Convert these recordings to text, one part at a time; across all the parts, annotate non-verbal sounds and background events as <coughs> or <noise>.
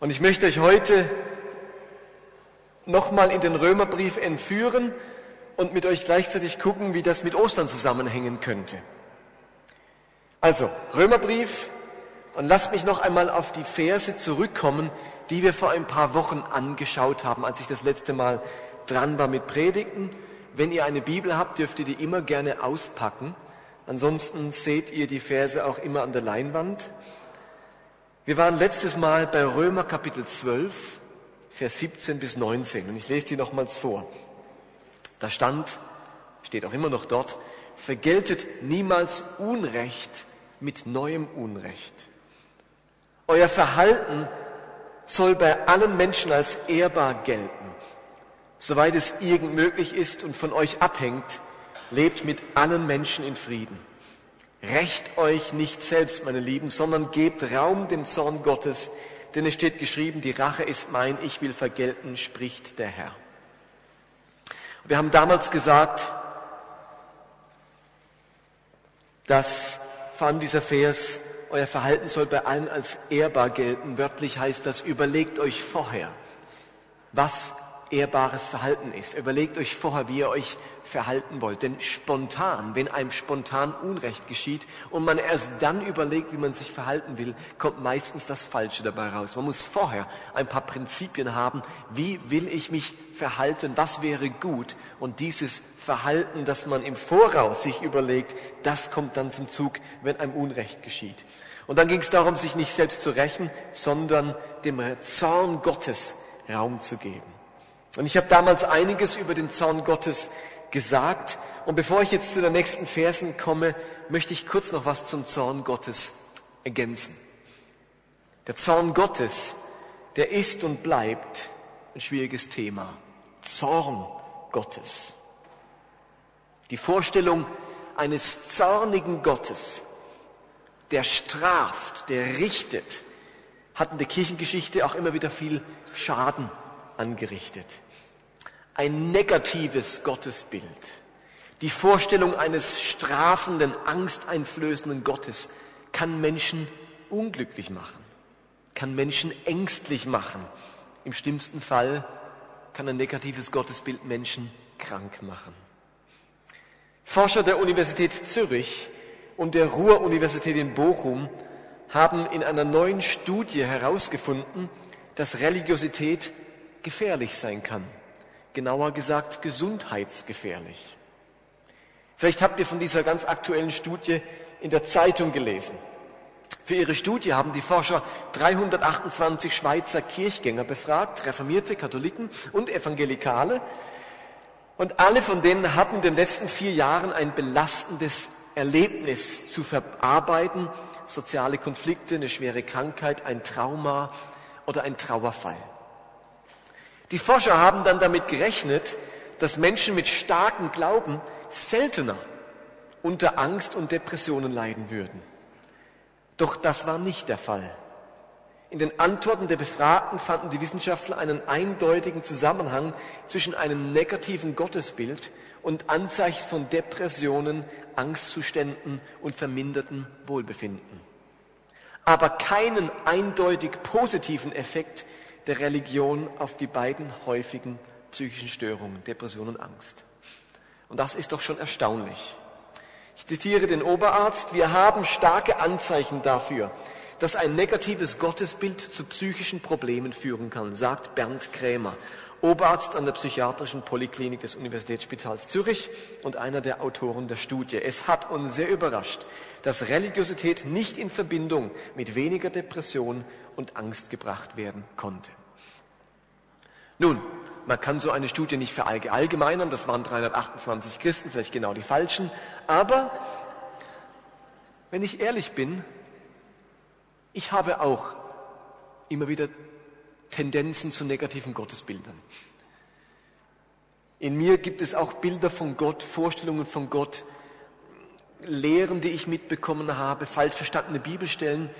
Und ich möchte euch heute nochmal in den Römerbrief entführen und mit euch gleichzeitig gucken, wie das mit Ostern zusammenhängen könnte. Also, Römerbrief, und lasst mich noch einmal auf die Verse zurückkommen, die wir vor ein paar Wochen angeschaut haben, als ich das letzte Mal dran war mit Predigten. Wenn ihr eine Bibel habt, dürft ihr die immer gerne auspacken. Ansonsten seht ihr die Verse auch immer an der Leinwand. Wir waren letztes Mal bei Römer Kapitel 12, Vers 17 bis 19 und ich lese die nochmals vor. Da stand, steht auch immer noch dort, vergeltet niemals Unrecht mit neuem Unrecht. Euer Verhalten soll bei allen Menschen als ehrbar gelten. Soweit es irgend möglich ist und von euch abhängt, lebt mit allen Menschen in Frieden. Recht euch nicht selbst, meine Lieben, sondern gebt Raum dem Zorn Gottes, denn es steht geschrieben, die Rache ist mein, ich will vergelten, spricht der Herr. Wir haben damals gesagt, dass vor allem dieser Vers, euer Verhalten soll bei allen als ehrbar gelten. Wörtlich heißt das, überlegt euch vorher, was ehrbares Verhalten ist. Überlegt euch vorher, wie ihr euch verhalten wollt. Denn spontan, wenn einem spontan Unrecht geschieht und man erst dann überlegt, wie man sich verhalten will, kommt meistens das Falsche dabei raus. Man muss vorher ein paar Prinzipien haben, wie will ich mich verhalten, was wäre gut. Und dieses Verhalten, das man im Voraus sich überlegt, das kommt dann zum Zug, wenn einem Unrecht geschieht. Und dann ging es darum, sich nicht selbst zu rächen, sondern dem Zorn Gottes Raum zu geben. Und ich habe damals einiges über den Zorn Gottes gesagt. Und bevor ich jetzt zu den nächsten Versen komme, möchte ich kurz noch was zum Zorn Gottes ergänzen. Der Zorn Gottes, der ist und bleibt ein schwieriges Thema. Zorn Gottes. Die Vorstellung eines zornigen Gottes, der straft, der richtet, hat in der Kirchengeschichte auch immer wieder viel Schaden angerichtet. Ein negatives Gottesbild. Die Vorstellung eines strafenden, angsteinflößenden Gottes kann Menschen unglücklich machen, kann Menschen ängstlich machen. Im schlimmsten Fall kann ein negatives Gottesbild Menschen krank machen. Forscher der Universität Zürich und der Ruhr-Universität in Bochum haben in einer neuen Studie herausgefunden, dass Religiosität gefährlich sein kann. Genauer gesagt, gesundheitsgefährlich. Vielleicht habt ihr von dieser ganz aktuellen Studie in der Zeitung gelesen. Für ihre Studie haben die Forscher 328 Schweizer Kirchgänger befragt, reformierte Katholiken und Evangelikale. Und alle von denen hatten in den letzten vier Jahren ein belastendes Erlebnis zu verarbeiten, soziale Konflikte, eine schwere Krankheit, ein Trauma oder ein Trauerfall. Die Forscher haben dann damit gerechnet, dass Menschen mit starkem Glauben seltener unter Angst und Depressionen leiden würden. Doch das war nicht der Fall. In den Antworten der Befragten fanden die Wissenschaftler einen eindeutigen Zusammenhang zwischen einem negativen Gottesbild und Anzeichen von Depressionen, Angstzuständen und vermindertem Wohlbefinden. Aber keinen eindeutig positiven Effekt der Religion auf die beiden häufigen psychischen Störungen, Depression und Angst. Und das ist doch schon erstaunlich. Ich zitiere den Oberarzt, wir haben starke Anzeichen dafür, dass ein negatives Gottesbild zu psychischen Problemen führen kann, sagt Bernd Krämer, Oberarzt an der psychiatrischen Poliklinik des Universitätsspitals Zürich und einer der Autoren der Studie. Es hat uns sehr überrascht, dass Religiosität nicht in Verbindung mit weniger Depression und Angst gebracht werden konnte. Nun, man kann so eine Studie nicht verallgemeinern, das waren 328 Christen, vielleicht genau die falschen, aber wenn ich ehrlich bin, ich habe auch immer wieder Tendenzen zu negativen Gottesbildern. In mir gibt es auch Bilder von Gott, Vorstellungen von Gott, Lehren, die ich mitbekommen habe, falsch verstandene Bibelstellen,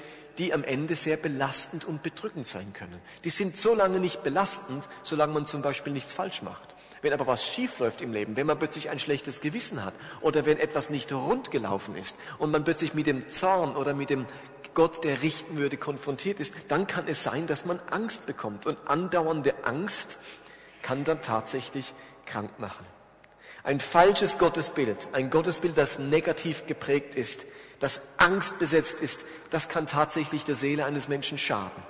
die am Ende sehr belastend und bedrückend sein können. Die sind so lange nicht belastend, solange man zum Beispiel nichts falsch macht. Wenn aber was schief läuft im Leben, wenn man plötzlich ein schlechtes Gewissen hat oder wenn etwas nicht rund gelaufen ist und man plötzlich mit dem Zorn oder mit dem Gott, der richten würde, konfrontiert ist, dann kann es sein, dass man Angst bekommt. Und andauernde Angst kann dann tatsächlich krank machen. Ein falsches Gottesbild, ein Gottesbild, das negativ geprägt ist, das angstbesetzt ist, das kann tatsächlich der Seele eines Menschen schaden.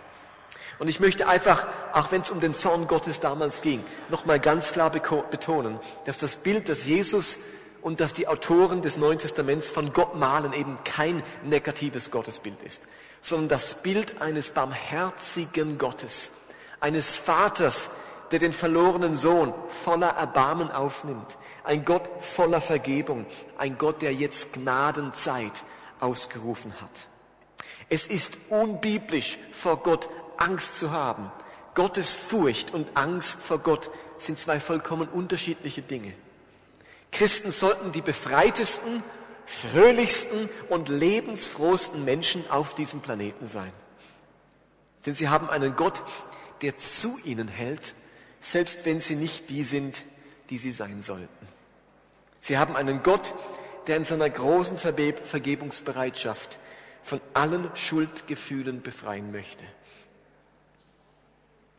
Und ich möchte einfach, auch wenn es um den Zorn Gottes damals ging, nochmal ganz klar betonen, dass das Bild, das Jesus und dass die Autoren des Neuen Testaments von Gott malen, eben kein negatives Gottesbild ist, sondern das Bild eines barmherzigen Gottes, eines Vaters, der den verlorenen Sohn voller Erbarmen aufnimmt, ein Gott voller Vergebung, ein Gott, der jetzt Gnadenzeit ausgerufen hat. Es ist unbiblisch, vor Gott Angst zu haben. Gottes Furcht und Angst vor Gott sind zwei vollkommen unterschiedliche Dinge. Christen sollten die befreitesten, fröhlichsten und lebensfrohsten Menschen auf diesem Planeten sein. Denn sie haben einen Gott, der zu ihnen hält, selbst wenn sie nicht die sind, die sie sein sollten. Sie haben einen Gott, der in seiner großen Vergebungsbereitschaft von allen Schuldgefühlen befreien möchte.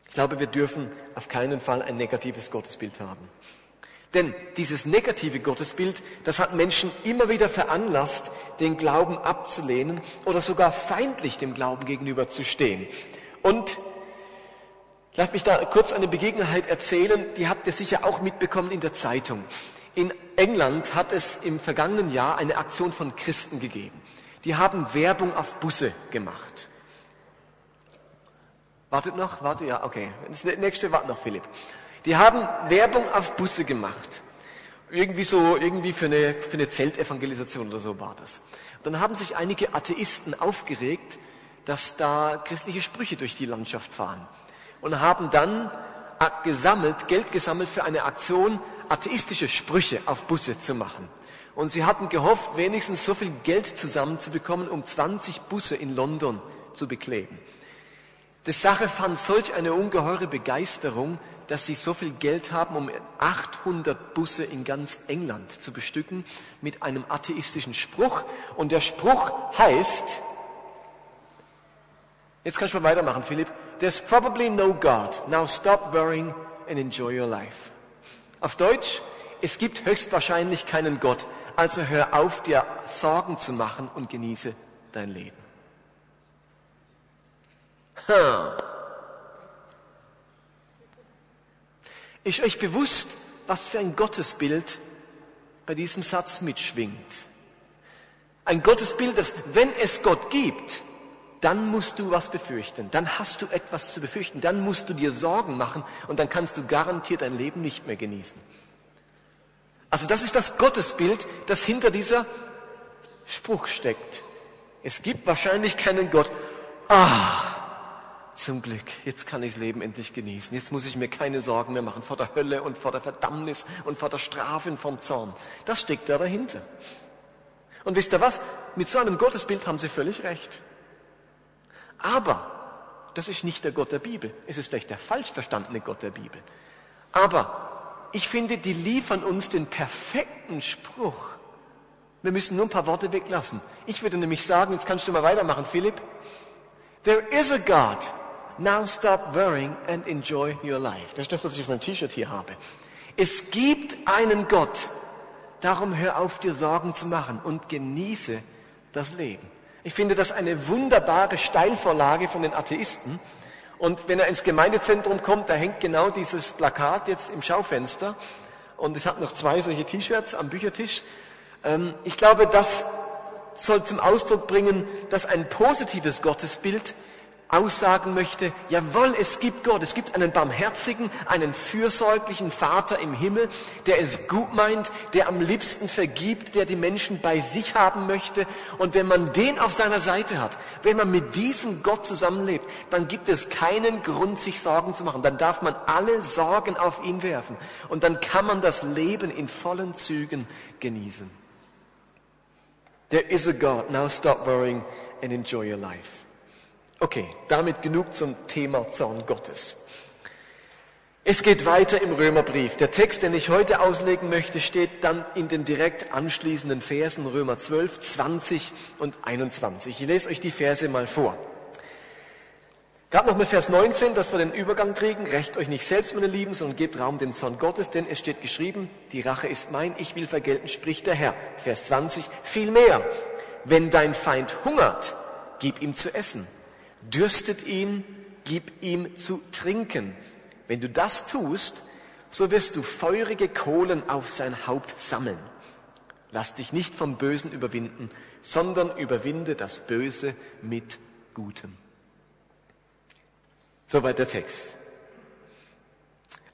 Ich glaube, wir dürfen auf keinen Fall ein negatives Gottesbild haben. Denn dieses negative Gottesbild, das hat Menschen immer wieder veranlasst, den Glauben abzulehnen oder sogar feindlich dem Glauben gegenüber zu stehen. Und lasst mich da kurz eine Begebenheit erzählen, die habt ihr sicher auch mitbekommen in der Zeitung. In England hat es im vergangenen Jahr eine Aktion von Christen gegeben. Die haben Werbung auf Busse gemacht. Wartet noch? Wartet, ja, okay. Das nächste wartet noch, Philipp. Die haben Werbung auf Busse gemacht. Irgendwie so, irgendwie für eine, für eine Zeltevangelisation oder so war das. Dann haben sich einige Atheisten aufgeregt, dass da christliche Sprüche durch die Landschaft fahren. Und haben dann gesammelt, Geld gesammelt für eine Aktion, atheistische Sprüche auf Busse zu machen. Und sie hatten gehofft, wenigstens so viel Geld zusammenzubekommen, um 20 Busse in London zu bekleben. Die Sache fand solch eine ungeheure Begeisterung, dass sie so viel Geld haben, um 800 Busse in ganz England zu bestücken mit einem atheistischen Spruch. Und der Spruch heißt, jetzt kannst du mal weitermachen, Philipp. There's probably no God. Now stop worrying and enjoy your life. Auf Deutsch, es gibt höchstwahrscheinlich keinen Gott. Also hör auf, dir Sorgen zu machen und genieße dein Leben. Ist euch bewusst, was für ein Gottesbild bei diesem Satz mitschwingt? Ein Gottesbild, das, wenn es Gott gibt, dann musst du was befürchten, dann hast du etwas zu befürchten, dann musst du dir Sorgen machen und dann kannst du garantiert dein Leben nicht mehr genießen. Also das ist das Gottesbild, das hinter dieser Spruch steckt. Es gibt wahrscheinlich keinen Gott. Ah, zum Glück, jetzt kann ich das Leben endlich genießen. Jetzt muss ich mir keine Sorgen mehr machen vor der Hölle und vor der Verdammnis und vor der Strafe und vom Zorn. Das steckt da dahinter. Und wisst ihr was? Mit so einem Gottesbild haben sie völlig recht. Aber das ist nicht der Gott der Bibel. Es ist vielleicht der falsch verstandene Gott der Bibel. Aber ich finde, die liefern uns den perfekten Spruch. Wir müssen nur ein paar Worte weglassen. Ich würde nämlich sagen, jetzt kannst du mal weitermachen, Philipp. There is a God Now stop worrying and enjoy your life. Das ist das, was ich auf meinem T-Shirt hier habe. Es gibt einen Gott. Darum hör auf, dir Sorgen zu machen und genieße das Leben. Ich finde das eine wunderbare Steilvorlage von den Atheisten. Und wenn er ins Gemeindezentrum kommt, da hängt genau dieses Plakat jetzt im Schaufenster. Und es hat noch zwei solche T-Shirts am Büchertisch. Ähm, ich glaube, das soll zum Ausdruck bringen, dass ein positives Gottesbild aussagen möchte, jawohl, es gibt Gott, es gibt einen barmherzigen, einen fürsorglichen Vater im Himmel, der es gut meint, der am liebsten vergibt, der die Menschen bei sich haben möchte. Und wenn man den auf seiner Seite hat, wenn man mit diesem Gott zusammenlebt, dann gibt es keinen Grund, sich Sorgen zu machen. Dann darf man alle Sorgen auf ihn werfen. Und dann kann man das Leben in vollen Zügen genießen. There is a God. Now stop worrying and enjoy your life. Okay, damit genug zum Thema Zorn Gottes. Es geht weiter im Römerbrief. Der Text, den ich heute auslegen möchte, steht dann in den direkt anschließenden Versen Römer 12, 20 und 21. Ich lese euch die Verse mal vor. Gerade noch mit Vers 19, dass wir den Übergang kriegen. Recht euch nicht selbst, meine Lieben, sondern gebt Raum dem Zorn Gottes, denn es steht geschrieben, die Rache ist mein, ich will vergelten, spricht der Herr. Vers 20, vielmehr, wenn dein Feind hungert, gib ihm zu essen. Dürstet ihn, gib ihm zu trinken. Wenn du das tust, so wirst du feurige Kohlen auf sein Haupt sammeln. Lass dich nicht vom Bösen überwinden, sondern überwinde das Böse mit Gutem. Soweit der Text.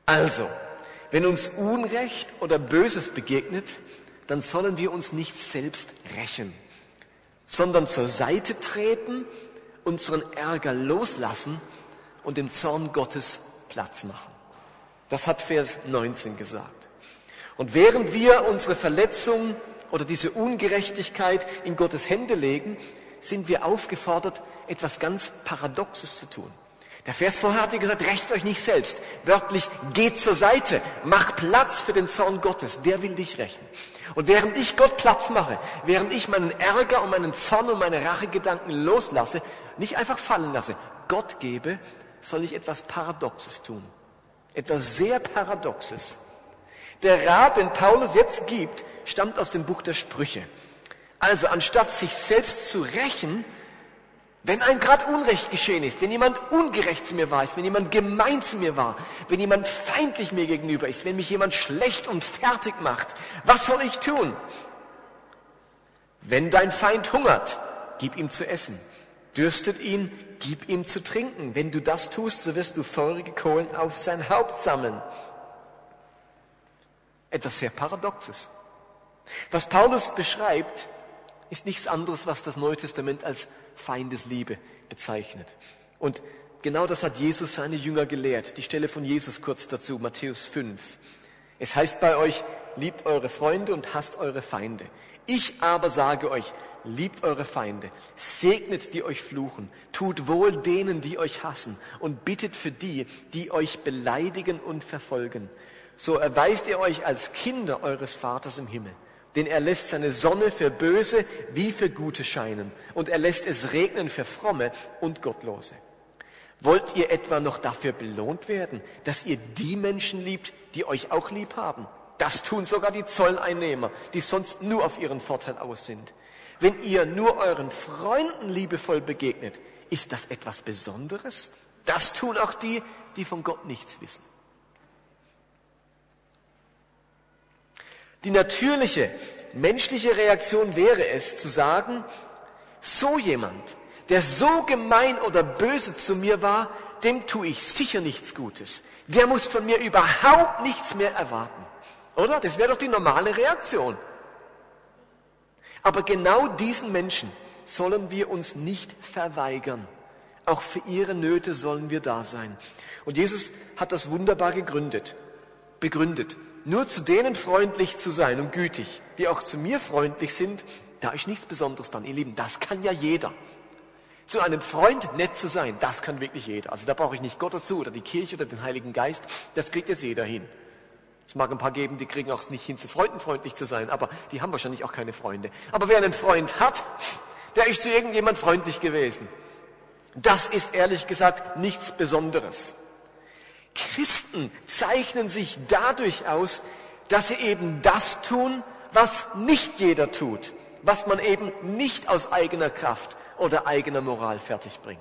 Also, wenn uns Unrecht oder Böses begegnet, dann sollen wir uns nicht selbst rächen, sondern zur Seite treten, unseren Ärger loslassen und dem Zorn Gottes Platz machen. Das hat Vers 19 gesagt. Und während wir unsere Verletzung oder diese Ungerechtigkeit in Gottes Hände legen, sind wir aufgefordert, etwas ganz Paradoxes zu tun. Der Vers vorher hat gesagt, rächt euch nicht selbst. Wörtlich, geht zur Seite, mach Platz für den Zorn Gottes, der will dich rächen. Und während ich Gott Platz mache, während ich meinen Ärger und meinen Zorn und meine Rachegedanken loslasse, nicht einfach fallen lasse, Gott gebe, soll ich etwas Paradoxes tun. Etwas sehr Paradoxes. Der Rat, den Paulus jetzt gibt, stammt aus dem Buch der Sprüche. Also anstatt sich selbst zu rächen, wenn ein Grad Unrecht geschehen ist, wenn jemand ungerecht zu mir war, ist, wenn jemand gemein zu mir war, wenn jemand feindlich mir gegenüber ist, wenn mich jemand schlecht und fertig macht, was soll ich tun? Wenn dein Feind hungert, gib ihm zu essen. Dürstet ihn, gib ihm zu trinken. Wenn du das tust, so wirst du feurige Kohlen auf sein Haupt sammeln. Etwas sehr Paradoxes. Was Paulus beschreibt, ist nichts anderes, was das Neue Testament als Feindesliebe bezeichnet. Und genau das hat Jesus seine Jünger gelehrt. Die Stelle von Jesus kurz dazu, Matthäus 5. Es heißt bei euch, liebt eure Freunde und hasst eure Feinde. Ich aber sage euch, liebt eure Feinde, segnet die euch fluchen, tut wohl denen, die euch hassen und bittet für die, die euch beleidigen und verfolgen. So erweist ihr euch als Kinder eures Vaters im Himmel denn er lässt seine Sonne für Böse wie für Gute scheinen und er lässt es regnen für Fromme und Gottlose. Wollt ihr etwa noch dafür belohnt werden, dass ihr die Menschen liebt, die euch auch lieb haben? Das tun sogar die Zolleinnehmer, die sonst nur auf ihren Vorteil aus sind. Wenn ihr nur euren Freunden liebevoll begegnet, ist das etwas Besonderes? Das tun auch die, die von Gott nichts wissen. Die natürliche menschliche Reaktion wäre es zu sagen, so jemand, der so gemein oder böse zu mir war, dem tue ich sicher nichts Gutes. Der muss von mir überhaupt nichts mehr erwarten. Oder? Das wäre doch die normale Reaktion. Aber genau diesen Menschen sollen wir uns nicht verweigern. Auch für ihre Nöte sollen wir da sein. Und Jesus hat das wunderbar gegründet, begründet nur zu denen freundlich zu sein und gütig, die auch zu mir freundlich sind, da ist nichts Besonderes dann, ihr Lieben. Das kann ja jeder. Zu einem Freund nett zu sein, das kann wirklich jeder. Also da brauche ich nicht Gott dazu oder die Kirche oder den Heiligen Geist. Das kriegt jetzt jeder hin. Es mag ein paar geben, die kriegen auch nicht hin, zu Freunden freundlich zu sein, aber die haben wahrscheinlich auch keine Freunde. Aber wer einen Freund hat, der ist zu irgendjemand freundlich gewesen. Das ist ehrlich gesagt nichts Besonderes. Christen zeichnen sich dadurch aus, dass sie eben das tun, was nicht jeder tut, was man eben nicht aus eigener Kraft oder eigener Moral fertigbringt.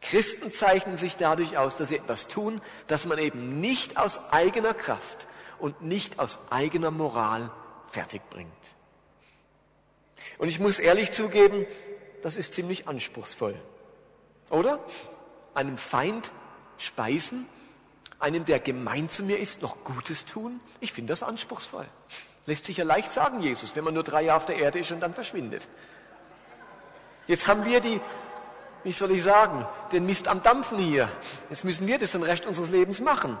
Christen zeichnen sich dadurch aus, dass sie etwas tun, das man eben nicht aus eigener Kraft und nicht aus eigener Moral fertigbringt. Und ich muss ehrlich zugeben, das ist ziemlich anspruchsvoll. Oder? Einem Feind speisen einem, der gemein zu mir ist, noch Gutes tun? Ich finde das anspruchsvoll. Lässt sich ja leicht sagen, Jesus, wenn man nur drei Jahre auf der Erde ist und dann verschwindet. Jetzt haben wir die, wie soll ich sagen, den Mist am Dampfen hier. Jetzt müssen wir das den Rest unseres Lebens machen.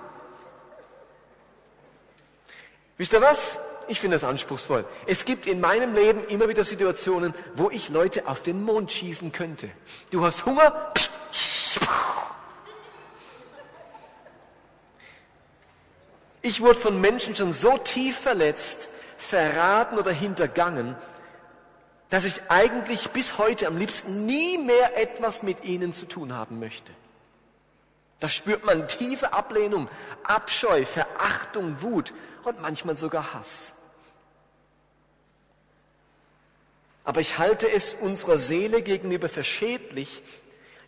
Wisst ihr was? Ich finde das anspruchsvoll. Es gibt in meinem Leben immer wieder Situationen, wo ich Leute auf den Mond schießen könnte. Du hast Hunger, Ich wurde von Menschen schon so tief verletzt, verraten oder hintergangen, dass ich eigentlich bis heute am liebsten nie mehr etwas mit ihnen zu tun haben möchte. Da spürt man tiefe Ablehnung, Abscheu, Verachtung, Wut und manchmal sogar Hass. Aber ich halte es unserer Seele gegenüber für schädlich,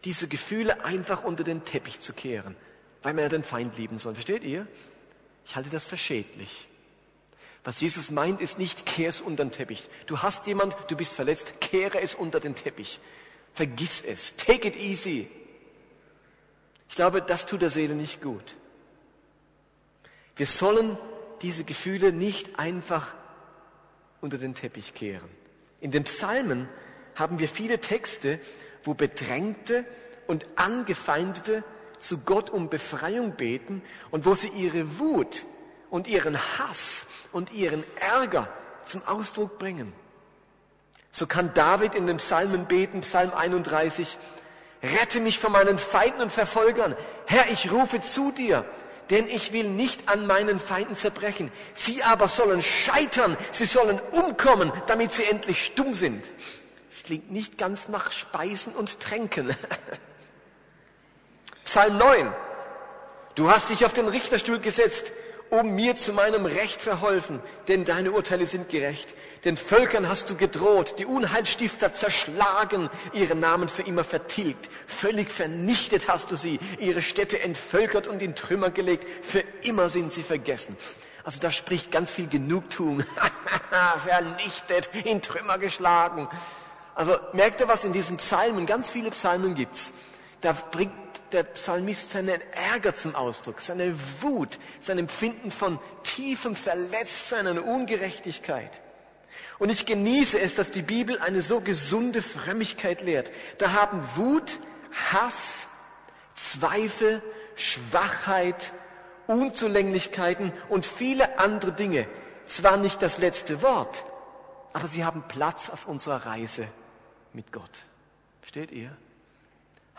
diese Gefühle einfach unter den Teppich zu kehren, weil man ja den Feind lieben soll. Versteht ihr? Ich halte das für schädlich. Was Jesus meint, ist nicht, kehr es unter den Teppich. Du hast jemand, du bist verletzt, kehre es unter den Teppich. Vergiss es. Take it easy. Ich glaube, das tut der Seele nicht gut. Wir sollen diese Gefühle nicht einfach unter den Teppich kehren. In den Psalmen haben wir viele Texte, wo Bedrängte und Angefeindete zu Gott um Befreiung beten und wo sie ihre Wut und ihren Hass und ihren Ärger zum Ausdruck bringen. So kann David in den Psalmen beten, Psalm 31, Rette mich von meinen Feinden und Verfolgern. Herr, ich rufe zu dir, denn ich will nicht an meinen Feinden zerbrechen. Sie aber sollen scheitern, sie sollen umkommen, damit sie endlich stumm sind. Es klingt nicht ganz nach Speisen und Tränken. <laughs> Psalm 9. Du hast dich auf den Richterstuhl gesetzt um mir zu meinem Recht verholfen, denn deine Urteile sind gerecht. Den Völkern hast du gedroht, die Unheilstifter zerschlagen, ihre Namen für immer vertilgt. Völlig vernichtet hast du sie, ihre Städte entvölkert und in Trümmer gelegt. Für immer sind sie vergessen. Also da spricht ganz viel Genugtuung. <laughs> Vernichtet, in Trümmer geschlagen. Also merkt ihr, was in diesen Psalmen, ganz viele Psalmen gibt's. Da bringt der Psalmist seinen Ärger zum Ausdruck, seine Wut, sein Empfinden von tiefem Verletztsein und Ungerechtigkeit. Und ich genieße es, dass die Bibel eine so gesunde Frömmigkeit lehrt. Da haben Wut, Hass, Zweifel, Schwachheit, Unzulänglichkeiten und viele andere Dinge zwar nicht das letzte Wort, aber sie haben Platz auf unserer Reise mit Gott. Versteht ihr?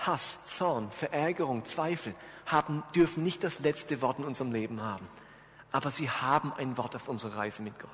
Hass, Zorn, Verärgerung, Zweifel haben, dürfen nicht das letzte Wort in unserem Leben haben. Aber sie haben ein Wort auf unserer Reise mit Gott.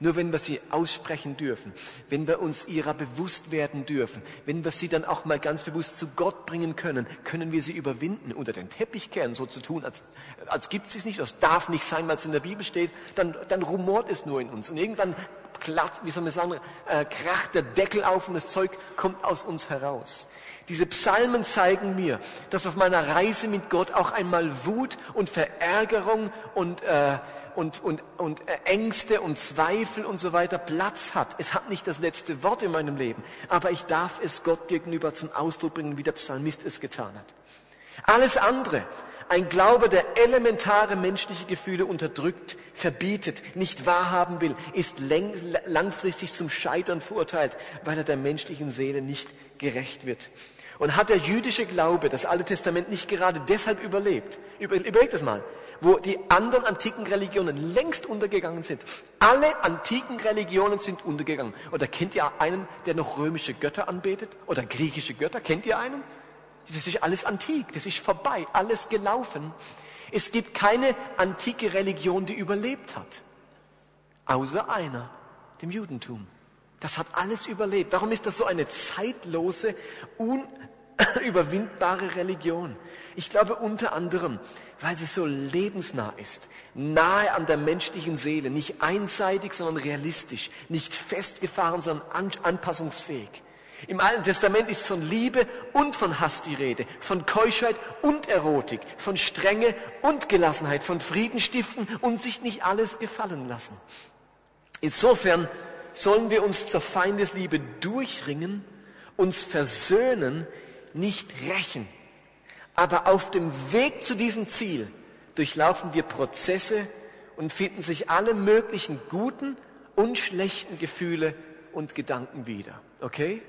Nur wenn wir sie aussprechen dürfen, wenn wir uns ihrer bewusst werden dürfen, wenn wir sie dann auch mal ganz bewusst zu Gott bringen können, können wir sie überwinden, unter den Teppich kehren, so zu tun, als, als gibt es nicht, das darf nicht sein, weil es in der Bibel steht, dann, dann rumort es nur in uns. Und irgendwann glatt, wie soll man sagen, äh, kracht der Deckel auf und das Zeug kommt aus uns heraus. Diese Psalmen zeigen mir, dass auf meiner Reise mit Gott auch einmal Wut und Verärgerung und, äh, und, und, und äh, Ängste und Zweifel und so weiter Platz hat. Es hat nicht das letzte Wort in meinem Leben, aber ich darf es Gott gegenüber zum Ausdruck bringen, wie der Psalmist es getan hat. Alles andere, ein Glaube, der elementare menschliche Gefühle unterdrückt, verbietet, nicht wahrhaben will, ist langfristig zum Scheitern verurteilt, weil er der menschlichen Seele nicht gerecht wird. Und hat der jüdische Glaube das Alte Testament nicht gerade deshalb überlebt? Über, überlegt das mal. Wo die anderen antiken Religionen längst untergegangen sind. Alle antiken Religionen sind untergegangen. Oder kennt ihr einen, der noch römische Götter anbetet? Oder griechische Götter? Kennt ihr einen? Das ist alles antik, das ist vorbei, alles gelaufen. Es gibt keine antike Religion, die überlebt hat. Außer einer, dem Judentum. Das hat alles überlebt. Warum ist das so eine zeitlose, unüberwindbare <coughs> Religion? Ich glaube unter anderem, weil sie so lebensnah ist, nahe an der menschlichen Seele, nicht einseitig, sondern realistisch, nicht festgefahren, sondern anpassungsfähig. Im Alten Testament ist von Liebe und von Hass die Rede, von Keuschheit und Erotik, von Strenge und Gelassenheit, von Frieden stiften und sich nicht alles gefallen lassen. Insofern sollen wir uns zur Feindesliebe durchringen, uns versöhnen, nicht rächen. Aber auf dem Weg zu diesem Ziel durchlaufen wir Prozesse und finden sich alle möglichen guten und schlechten Gefühle und Gedanken wieder. Okay?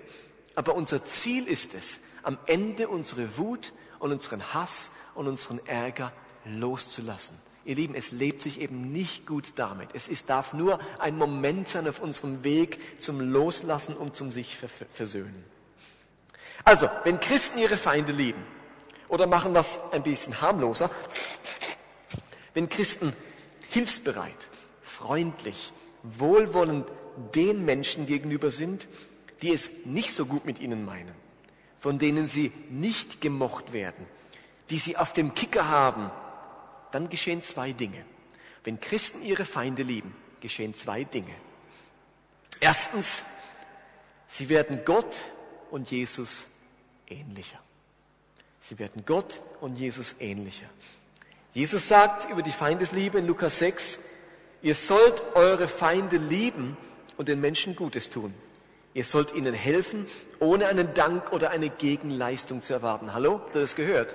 Aber unser Ziel ist es, am Ende unsere Wut und unseren Hass und unseren Ärger loszulassen. Ihr Lieben, es lebt sich eben nicht gut damit. Es ist, darf nur ein Moment sein auf unserem Weg zum Loslassen und zum sich versöhnen. Also, wenn Christen ihre Feinde lieben, oder machen es ein bisschen harmloser, wenn Christen hilfsbereit, freundlich, wohlwollend den Menschen gegenüber sind, die es nicht so gut mit ihnen meinen, von denen sie nicht gemocht werden, die sie auf dem Kicker haben, dann geschehen zwei Dinge. Wenn Christen ihre Feinde lieben, geschehen zwei Dinge. Erstens, sie werden Gott und Jesus ähnlicher. Sie werden Gott und Jesus ähnlicher. Jesus sagt über die Feindesliebe in Lukas 6, ihr sollt eure Feinde lieben und den Menschen Gutes tun. Ihr sollt ihnen helfen, ohne einen Dank oder eine Gegenleistung zu erwarten. Hallo? Habt ihr das gehört?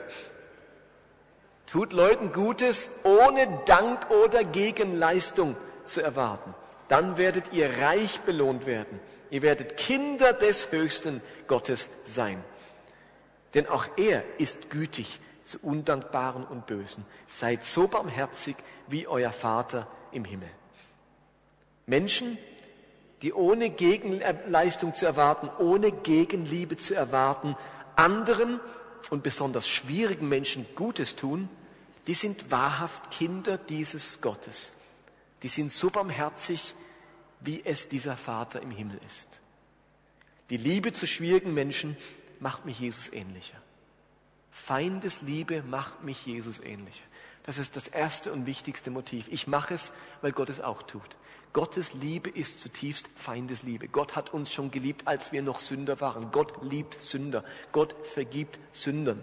Tut Leuten Gutes, ohne Dank oder Gegenleistung zu erwarten. Dann werdet ihr reich belohnt werden. Ihr werdet Kinder des höchsten Gottes sein. Denn auch er ist gütig zu Undankbaren und Bösen. Seid so barmherzig wie euer Vater im Himmel. Menschen, die ohne Gegenleistung zu erwarten, ohne Gegenliebe zu erwarten, anderen und besonders schwierigen Menschen Gutes tun, die sind wahrhaft Kinder dieses Gottes. Die sind so barmherzig, wie es dieser Vater im Himmel ist. Die Liebe zu schwierigen Menschen macht mich Jesus ähnlicher. Feindesliebe macht mich Jesus ähnlicher. Das ist das erste und wichtigste Motiv. Ich mache es, weil Gott es auch tut. Gottes Liebe ist zutiefst Feindesliebe. Gott hat uns schon geliebt, als wir noch Sünder waren. Gott liebt Sünder. Gott vergibt Sündern.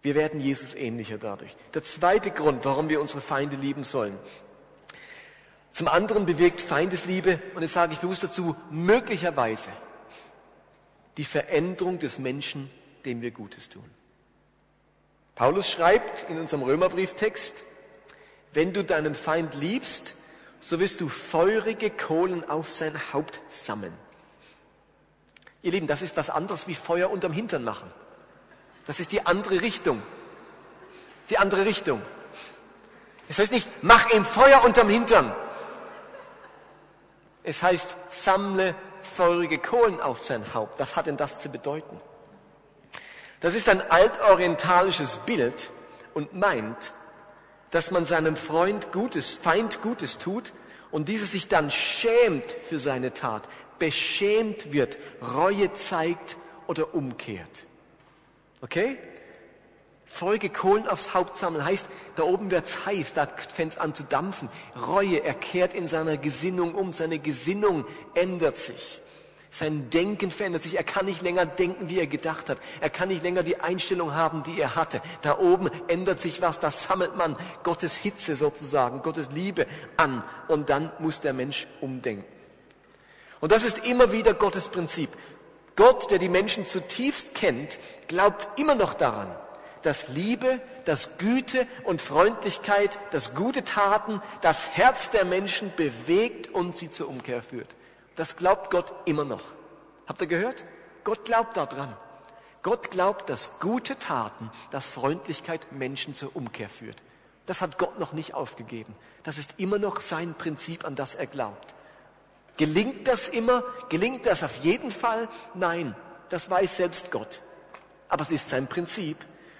Wir werden Jesus ähnlicher dadurch. Der zweite Grund, warum wir unsere Feinde lieben sollen. Zum anderen bewirkt Feindesliebe, und jetzt sage ich bewusst dazu, möglicherweise die Veränderung des Menschen, dem wir Gutes tun. Paulus schreibt in unserem Römerbrieftext, wenn du deinen Feind liebst, so wirst du feurige Kohlen auf sein Haupt sammeln. Ihr Lieben, das ist was anderes wie Feuer unterm Hintern machen. Das ist die andere Richtung. Die andere Richtung. Es heißt nicht, mach ihm Feuer unterm Hintern. Es heißt, sammle feurige Kohlen auf sein Haupt. Was hat denn das zu bedeuten? Das ist ein altorientalisches Bild und meint, dass man seinem Freund Gutes, Feind Gutes tut und dieser sich dann schämt für seine Tat, beschämt wird, Reue zeigt oder umkehrt. Okay? Folge Kohlen aufs Haupt sammeln heißt, da oben wird's heiß, da fängt's an zu dampfen. Reue, er kehrt in seiner Gesinnung um, seine Gesinnung ändert sich. Sein Denken verändert sich. Er kann nicht länger denken, wie er gedacht hat. Er kann nicht länger die Einstellung haben, die er hatte. Da oben ändert sich was. Da sammelt man Gottes Hitze sozusagen, Gottes Liebe an. Und dann muss der Mensch umdenken. Und das ist immer wieder Gottes Prinzip. Gott, der die Menschen zutiefst kennt, glaubt immer noch daran, dass Liebe, dass Güte und Freundlichkeit, dass gute Taten das Herz der Menschen bewegt und sie zur Umkehr führt. Das glaubt Gott immer noch. Habt ihr gehört? Gott glaubt daran. Gott glaubt, dass gute Taten, dass Freundlichkeit Menschen zur Umkehr führt. Das hat Gott noch nicht aufgegeben. Das ist immer noch sein Prinzip, an das er glaubt. Gelingt das immer? Gelingt das auf jeden Fall? Nein, das weiß selbst Gott. Aber es ist sein Prinzip.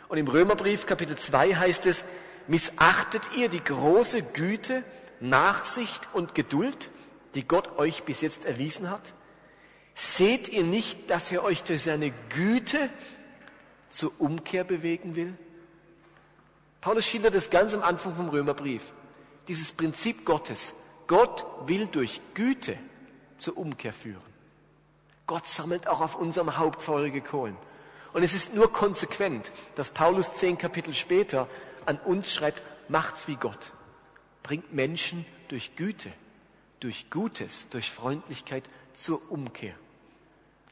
Und im Römerbrief Kapitel 2 heißt es, missachtet ihr die große Güte, Nachsicht und Geduld, die Gott euch bis jetzt erwiesen hat? Seht ihr nicht, dass er euch durch seine Güte zur Umkehr bewegen will? Paulus schildert das ganz am Anfang vom Römerbrief. Dieses Prinzip Gottes. Gott will durch Güte zur Umkehr führen. Gott sammelt auch auf unserem Haupt feurige Kohlen. Und es ist nur konsequent, dass Paulus zehn Kapitel später an uns schreibt, macht's wie Gott. Bringt Menschen durch Güte durch Gutes, durch Freundlichkeit zur Umkehr.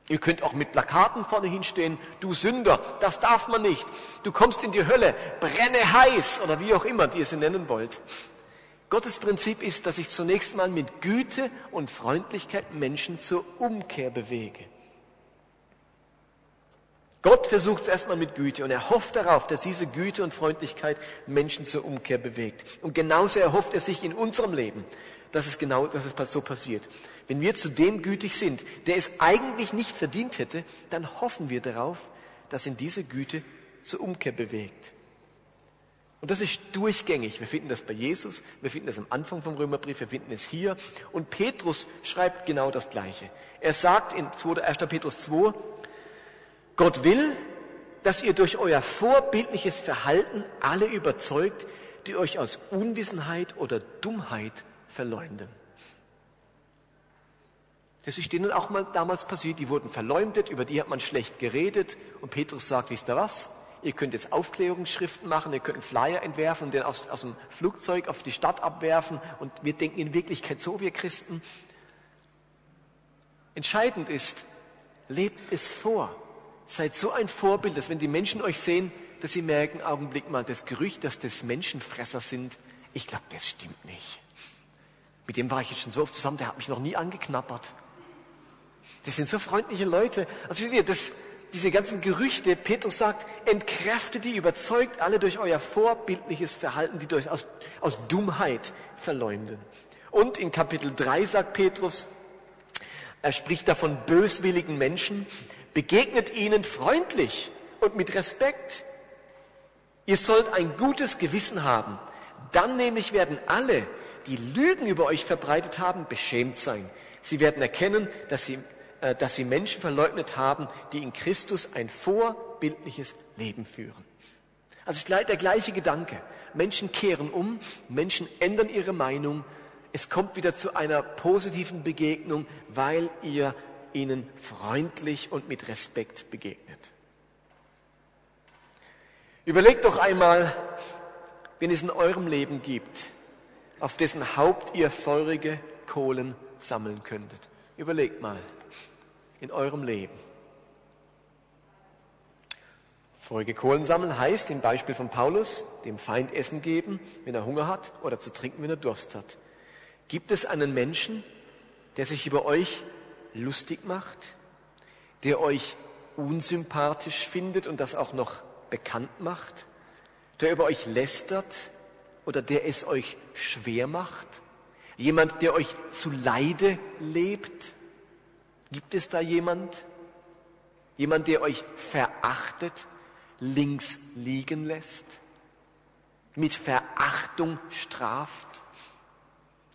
Ihr könnt auch mit Plakaten vorne hinstehen, du Sünder, das darf man nicht. Du kommst in die Hölle, brenne heiß oder wie auch immer ihr sie nennen wollt. Gottes Prinzip ist, dass ich zunächst mal mit Güte und Freundlichkeit Menschen zur Umkehr bewege. Gott versucht es erstmal mit Güte und er hofft darauf, dass diese Güte und Freundlichkeit Menschen zur Umkehr bewegt. Und genauso erhofft er sich in unserem Leben, dass es genau, dass es so passiert. Wenn wir zu dem gütig sind, der es eigentlich nicht verdient hätte, dann hoffen wir darauf, dass ihn diese Güte zur Umkehr bewegt. Und das ist durchgängig. Wir finden das bei Jesus, wir finden das am Anfang vom Römerbrief, wir finden es hier. Und Petrus schreibt genau das Gleiche. Er sagt in 1. Petrus 2, Gott will, dass ihr durch euer vorbildliches Verhalten alle überzeugt, die euch aus Unwissenheit oder Dummheit verleumden. Das ist denen auch mal damals passiert. Die wurden verleumdet, über die hat man schlecht geredet. Und Petrus sagt, wisst ihr was? Ihr könnt jetzt Aufklärungsschriften machen, ihr könnt einen Flyer entwerfen und den aus, aus dem Flugzeug auf die Stadt abwerfen. Und wir denken in Wirklichkeit so, wir Christen. Entscheidend ist, lebt es vor. Seid so ein Vorbild, dass wenn die Menschen euch sehen, dass sie merken, Augenblick mal, das Gerücht, dass das Menschenfresser sind, ich glaube, das stimmt nicht. Mit dem war ich jetzt schon so oft zusammen, der hat mich noch nie angeknabbert. Das sind so freundliche Leute. Also das, diese ganzen Gerüchte, Petrus sagt, entkräftet die, überzeugt alle durch euer vorbildliches Verhalten, die durch, aus, aus Dummheit verleumden. Und in Kapitel 3 sagt Petrus, er spricht da von böswilligen Menschen, begegnet ihnen freundlich und mit Respekt. Ihr sollt ein gutes Gewissen haben. Dann nämlich werden alle, die Lügen über euch verbreitet haben, beschämt sein. Sie werden erkennen, dass sie äh, dass sie Menschen verleugnet haben, die in Christus ein vorbildliches Leben führen. Also der gleiche Gedanke. Menschen kehren um, Menschen ändern ihre Meinung. Es kommt wieder zu einer positiven Begegnung, weil ihr ihnen freundlich und mit Respekt begegnet. Überlegt doch einmal, wenn es in eurem Leben gibt, auf dessen Haupt ihr feurige Kohlen sammeln könntet. Überlegt mal in eurem Leben. Feurige Kohlen sammeln heißt im Beispiel von Paulus, dem Feind Essen geben, wenn er Hunger hat, oder zu trinken, wenn er Durst hat. Gibt es einen Menschen, der sich über euch lustig macht, der euch unsympathisch findet und das auch noch bekannt macht, der über euch lästert oder der es euch schwer macht, jemand, der euch zu Leide lebt, Gibt es da jemand? Jemand, der euch verachtet, links liegen lässt, mit Verachtung straft?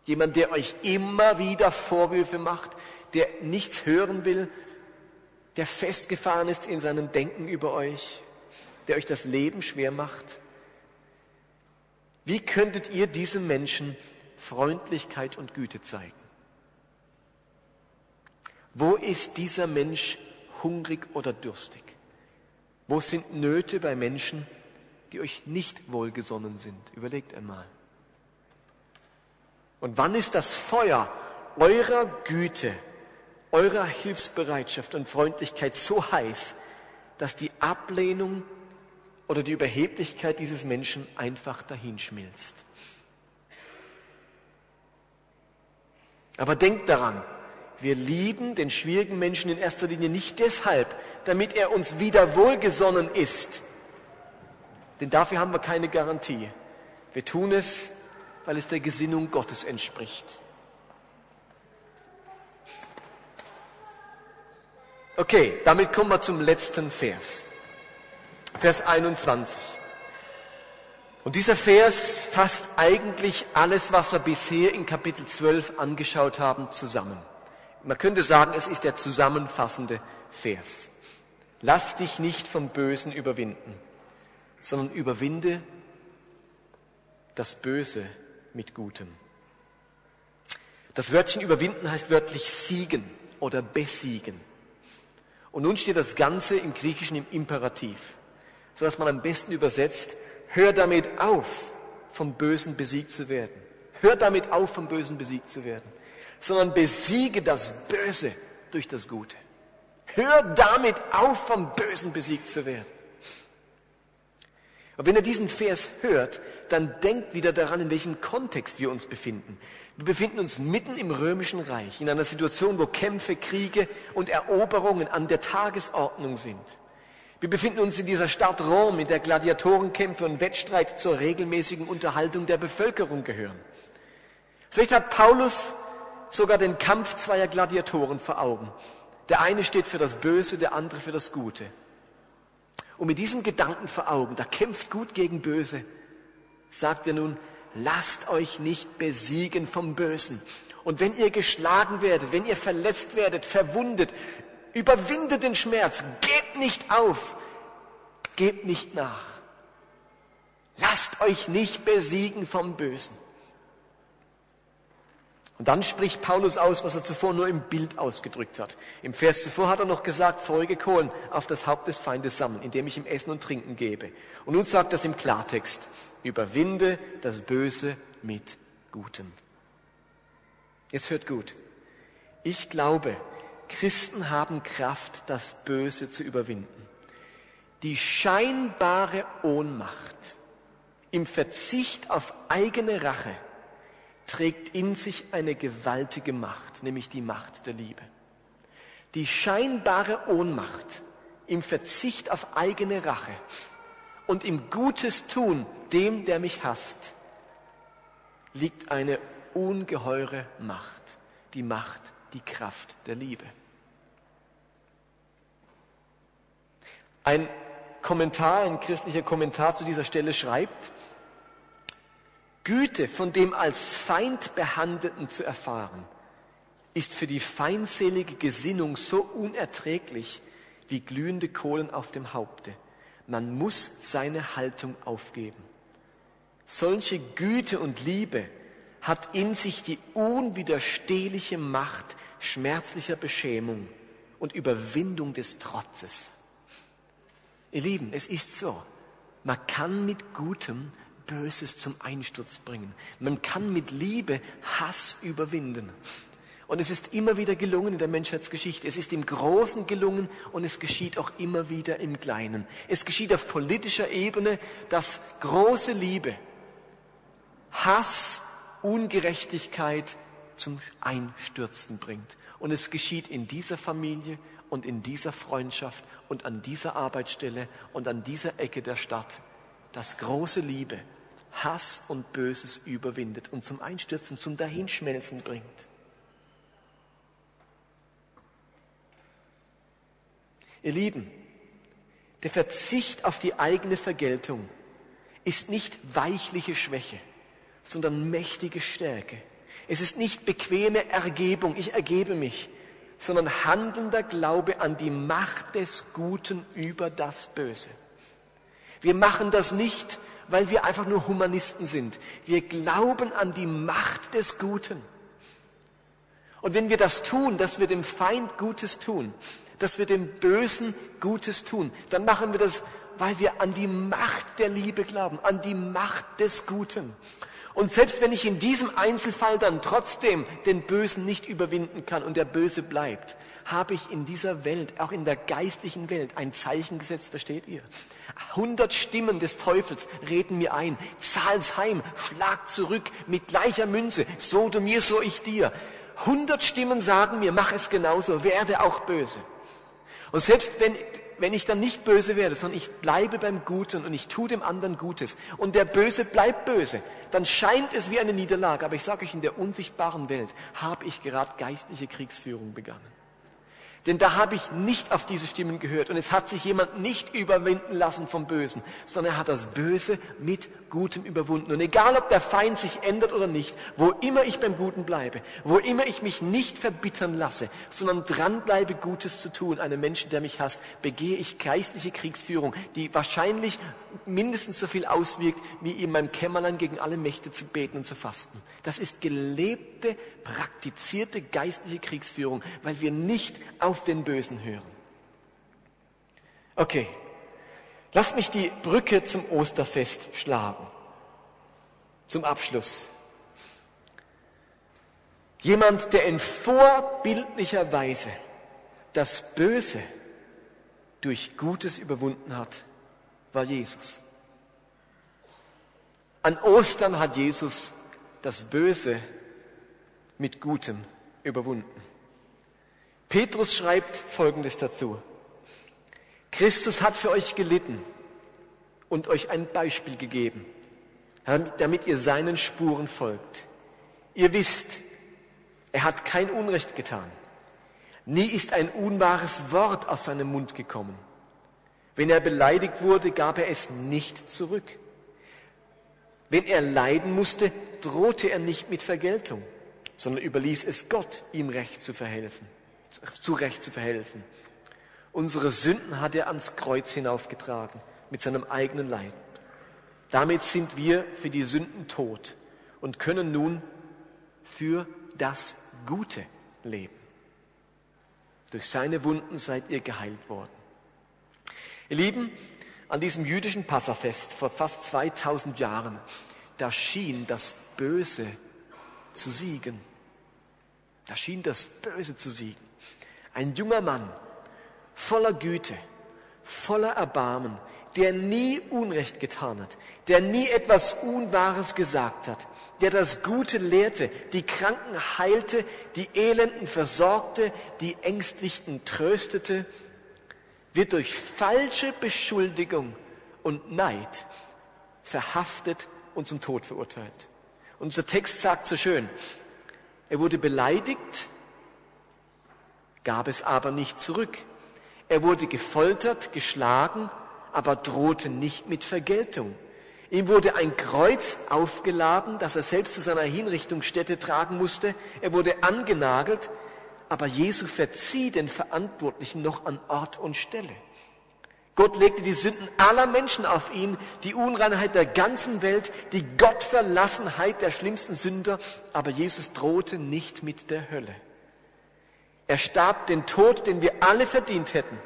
Jemand, der euch immer wieder Vorwürfe macht, der nichts hören will, der festgefahren ist in seinem Denken über euch, der euch das Leben schwer macht? Wie könntet ihr diesem Menschen Freundlichkeit und Güte zeigen? Wo ist dieser Mensch hungrig oder durstig? Wo sind Nöte bei Menschen, die euch nicht wohlgesonnen sind? Überlegt einmal. Und wann ist das Feuer eurer Güte, eurer Hilfsbereitschaft und Freundlichkeit so heiß, dass die Ablehnung oder die Überheblichkeit dieses Menschen einfach dahinschmilzt? Aber denkt daran, wir lieben den schwierigen Menschen in erster Linie nicht deshalb, damit er uns wieder wohlgesonnen ist. Denn dafür haben wir keine Garantie. Wir tun es, weil es der Gesinnung Gottes entspricht. Okay, damit kommen wir zum letzten Vers. Vers 21. Und dieser Vers fasst eigentlich alles, was wir bisher in Kapitel 12 angeschaut haben, zusammen. Man könnte sagen, es ist der zusammenfassende Vers. Lass dich nicht vom Bösen überwinden, sondern überwinde das Böse mit Gutem. Das Wörtchen überwinden heißt wörtlich siegen oder besiegen. Und nun steht das Ganze im Griechischen im Imperativ, sodass man am besten übersetzt, hör damit auf, vom Bösen besiegt zu werden. Hör damit auf, vom Bösen besiegt zu werden sondern besiege das Böse durch das Gute. Hör damit auf, vom Bösen besiegt zu werden. Und wenn ihr diesen Vers hört, dann denkt wieder daran, in welchem Kontext wir uns befinden. Wir befinden uns mitten im römischen Reich, in einer Situation, wo Kämpfe, Kriege und Eroberungen an der Tagesordnung sind. Wir befinden uns in dieser Stadt Rom, in der Gladiatorenkämpfe und Wettstreit zur regelmäßigen Unterhaltung der Bevölkerung gehören. Vielleicht hat Paulus sogar den Kampf zweier Gladiatoren vor Augen. Der eine steht für das Böse, der andere für das Gute. Und mit diesem Gedanken vor Augen, da kämpft Gut gegen Böse. sagt er nun, lasst euch nicht besiegen vom Bösen. Und wenn ihr geschlagen werdet, wenn ihr verletzt werdet, verwundet, überwindet den Schmerz, gebt nicht auf, gebt nicht nach. Lasst euch nicht besiegen vom Bösen. Und dann spricht Paulus aus, was er zuvor nur im Bild ausgedrückt hat. Im Vers zuvor hat er noch gesagt, feurige Kohlen auf das Haupt des Feindes sammeln, indem ich ihm Essen und Trinken gebe. Und nun sagt er es im Klartext, überwinde das Böse mit Gutem. Jetzt hört gut. Ich glaube, Christen haben Kraft, das Böse zu überwinden. Die scheinbare Ohnmacht im Verzicht auf eigene Rache trägt in sich eine gewaltige Macht, nämlich die Macht der Liebe. Die scheinbare Ohnmacht im Verzicht auf eigene Rache und im Gutes tun dem, der mich hasst, liegt eine ungeheure Macht, die Macht, die Kraft der Liebe. Ein Kommentar, ein christlicher Kommentar zu dieser Stelle schreibt, Güte von dem als Feind behandelten zu erfahren, ist für die feindselige Gesinnung so unerträglich wie glühende Kohlen auf dem Haupte. Man muss seine Haltung aufgeben. Solche Güte und Liebe hat in sich die unwiderstehliche Macht schmerzlicher Beschämung und Überwindung des Trotzes. Ihr Lieben, es ist so, man kann mit Gutem Böses zum Einsturz bringen. Man kann mit Liebe Hass überwinden. Und es ist immer wieder gelungen in der Menschheitsgeschichte. Es ist im Großen gelungen und es geschieht auch immer wieder im Kleinen. Es geschieht auf politischer Ebene, dass große Liebe Hass, Ungerechtigkeit zum Einstürzen bringt. Und es geschieht in dieser Familie und in dieser Freundschaft und an dieser Arbeitsstelle und an dieser Ecke der Stadt, dass große Liebe Hass und Böses überwindet und zum Einstürzen, zum Dahinschmelzen bringt. Ihr Lieben, der Verzicht auf die eigene Vergeltung ist nicht weichliche Schwäche, sondern mächtige Stärke. Es ist nicht bequeme Ergebung, ich ergebe mich, sondern handelnder Glaube an die Macht des Guten über das Böse. Wir machen das nicht, weil wir einfach nur Humanisten sind. Wir glauben an die Macht des Guten. Und wenn wir das tun, dass wir dem Feind Gutes tun, dass wir dem Bösen Gutes tun, dann machen wir das, weil wir an die Macht der Liebe glauben, an die Macht des Guten. Und selbst wenn ich in diesem Einzelfall dann trotzdem den Bösen nicht überwinden kann und der Böse bleibt, habe ich in dieser Welt, auch in der geistlichen Welt, ein Zeichen gesetzt, versteht ihr? Hundert Stimmen des Teufels reden mir ein, zahl's heim, schlag zurück mit gleicher Münze, so du mir, so ich dir. Hundert Stimmen sagen mir, mach es genauso, werde auch böse. Und selbst wenn, wenn ich dann nicht böse werde, sondern ich bleibe beim Guten und ich tue dem anderen Gutes und der Böse bleibt böse, dann scheint es wie eine Niederlage. Aber ich sage euch, in der unsichtbaren Welt habe ich gerade geistliche Kriegsführung begonnen. Denn da habe ich nicht auf diese Stimmen gehört und es hat sich jemand nicht überwinden lassen vom Bösen, sondern er hat das Böse mit Gutem überwunden. Und egal, ob der Feind sich ändert oder nicht, wo immer ich beim Guten bleibe, wo immer ich mich nicht verbittern lasse, sondern dranbleibe, Gutes zu tun, einem Menschen, der mich hasst, begehe ich geistliche Kriegsführung, die wahrscheinlich mindestens so viel auswirkt, wie in meinem Kämmerlein gegen alle Mächte zu beten und zu fasten. Das ist gelebte, praktizierte geistliche Kriegsführung, weil wir nicht auf den Bösen hören. Okay, Lasst mich die Brücke zum Osterfest schlagen. Zum Abschluss. Jemand, der in vorbildlicher Weise das Böse durch Gutes überwunden hat, war Jesus. An Ostern hat Jesus das Böse mit Gutem überwunden. Petrus schreibt Folgendes dazu. Christus hat für euch gelitten und euch ein Beispiel gegeben, damit ihr seinen Spuren folgt. Ihr wisst, er hat kein Unrecht getan. Nie ist ein unwahres Wort aus seinem Mund gekommen. Wenn er beleidigt wurde, gab er es nicht zurück. Wenn er leiden musste, drohte er nicht mit Vergeltung, sondern überließ es Gott, ihm Recht zu verhelfen, zu Recht zu verhelfen. Unsere Sünden hat er ans Kreuz hinaufgetragen mit seinem eigenen Leib. Damit sind wir für die Sünden tot und können nun für das Gute leben. Durch seine Wunden seid ihr geheilt worden. Ihr Lieben, an diesem jüdischen Passafest vor fast 2000 Jahren, da schien das Böse zu siegen. Da schien das Böse zu siegen. Ein junger Mann, voller Güte, voller Erbarmen, der nie Unrecht getan hat, der nie etwas Unwahres gesagt hat, der das Gute lehrte, die Kranken heilte, die Elenden versorgte, die Ängstlichen tröstete, wird durch falsche Beschuldigung und Neid verhaftet und zum Tod verurteilt. Unser Text sagt so schön, er wurde beleidigt, gab es aber nicht zurück. Er wurde gefoltert, geschlagen, aber drohte nicht mit Vergeltung. Ihm wurde ein Kreuz aufgeladen, das er selbst zu seiner Hinrichtungsstätte tragen musste. Er wurde angenagelt, aber Jesu verzieh den Verantwortlichen noch an Ort und Stelle. Gott legte die Sünden aller Menschen auf ihn, die Unreinheit der ganzen Welt, die Gottverlassenheit der schlimmsten Sünder, aber Jesus drohte nicht mit der Hölle. Er starb den Tod, den wir alle verdient hätten,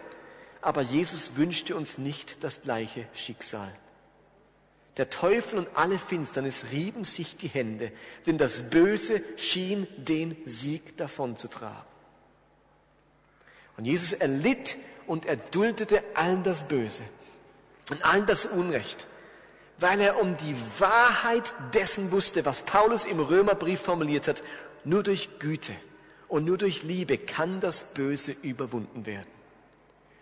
aber Jesus wünschte uns nicht das gleiche Schicksal. Der Teufel und alle Finsternis rieben sich die Hände, denn das Böse schien den Sieg davonzutragen. Und Jesus erlitt und er duldete allen das Böse und allen das Unrecht, weil er um die Wahrheit dessen wusste, was Paulus im Römerbrief formuliert hat, nur durch Güte und nur durch Liebe kann das Böse überwunden werden.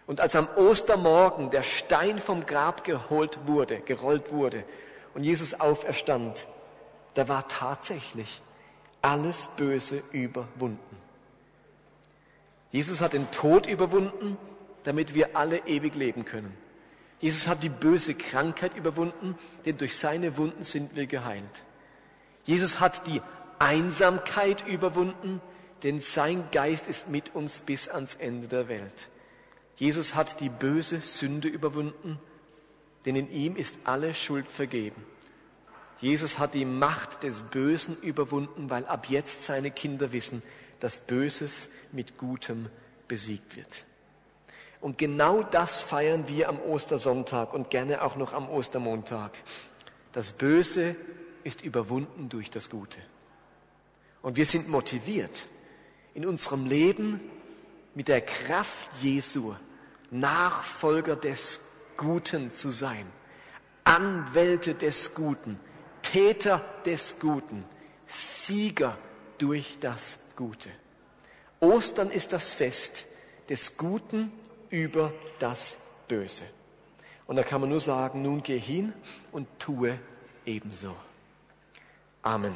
Und als am Ostermorgen der Stein vom Grab geholt wurde, gerollt wurde und Jesus auferstand, da war tatsächlich alles Böse überwunden. Jesus hat den Tod überwunden, damit wir alle ewig leben können. Jesus hat die böse Krankheit überwunden, denn durch seine Wunden sind wir geheilt. Jesus hat die Einsamkeit überwunden, denn sein Geist ist mit uns bis ans Ende der Welt. Jesus hat die böse Sünde überwunden, denn in ihm ist alle Schuld vergeben. Jesus hat die Macht des Bösen überwunden, weil ab jetzt seine Kinder wissen, dass Böses mit Gutem besiegt wird. Und genau das feiern wir am Ostersonntag und gerne auch noch am Ostermontag. Das Böse ist überwunden durch das Gute. Und wir sind motiviert, in unserem Leben mit der Kraft Jesu Nachfolger des Guten zu sein, Anwälte des Guten, Täter des Guten, Sieger durch das Gute. Ostern ist das Fest des Guten über das Böse. Und da kann man nur sagen, nun geh hin und tue ebenso. Amen.